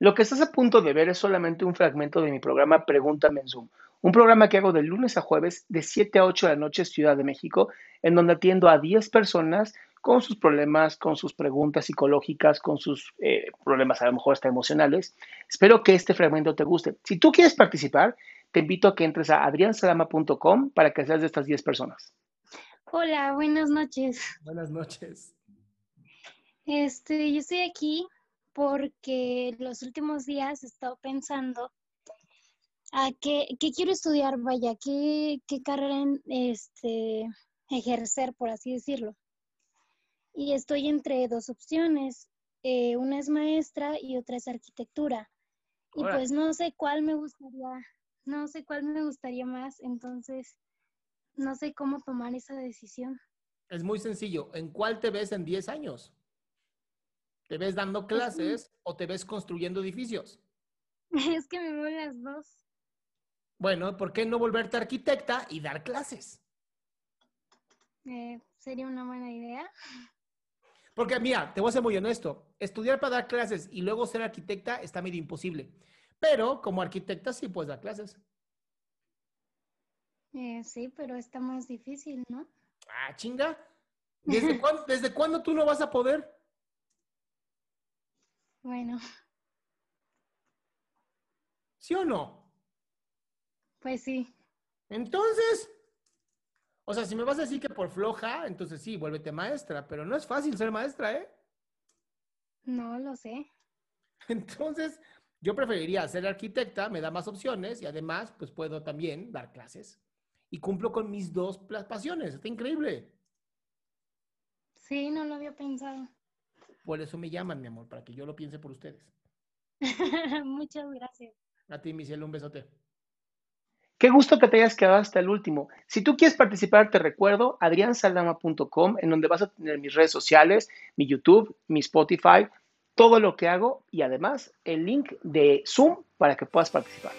Lo que estás a punto de ver es solamente un fragmento de mi programa Pregúntame en Zoom, un programa que hago de lunes a jueves de 7 a 8 de la noche Ciudad de México, en donde atiendo a 10 personas con sus problemas, con sus preguntas psicológicas, con sus eh, problemas a lo mejor hasta emocionales. Espero que este fragmento te guste. Si tú quieres participar, te invito a que entres a adriansalama.com para que seas de estas 10 personas. Hola, buenas noches. Buenas noches. Este, yo estoy aquí porque los últimos días he estado pensando a qué, quiero estudiar, vaya, qué, qué carrera este, ejercer, por así decirlo. Y estoy entre dos opciones. Eh, una es maestra y otra es arquitectura. Y pues no sé cuál me gustaría, no sé cuál me gustaría más, entonces no sé cómo tomar esa decisión. Es muy sencillo. ¿En cuál te ves en 10 años? ¿Te ves dando clases o te ves construyendo edificios? Es que me voy las dos. Bueno, ¿por qué no volverte arquitecta y dar clases? Eh, sería una buena idea. Porque mira, te voy a ser muy honesto, estudiar para dar clases y luego ser arquitecta está medio imposible. Pero como arquitecta sí puedes dar clases. Eh, sí, pero está más difícil, ¿no? Ah, chinga. ¿Desde, ¿Desde cuándo tú no vas a poder? Bueno. ¿Sí o no? Pues sí. Entonces, o sea, si me vas a decir que por floja, entonces sí, vuélvete maestra, pero no es fácil ser maestra, ¿eh? No lo sé. Entonces, yo preferiría ser arquitecta, me da más opciones y además, pues puedo también dar clases. Y cumplo con mis dos pasiones, está increíble. Sí, no lo había pensado. Por eso me llaman, mi amor, para que yo lo piense por ustedes. Muchas gracias. A ti, mi cielo, un besote. Qué gusto que te hayas quedado hasta el último. Si tú quieres participar, te recuerdo adriansaldama.com, en donde vas a tener mis redes sociales, mi YouTube, mi Spotify, todo lo que hago y además el link de Zoom para que puedas participar.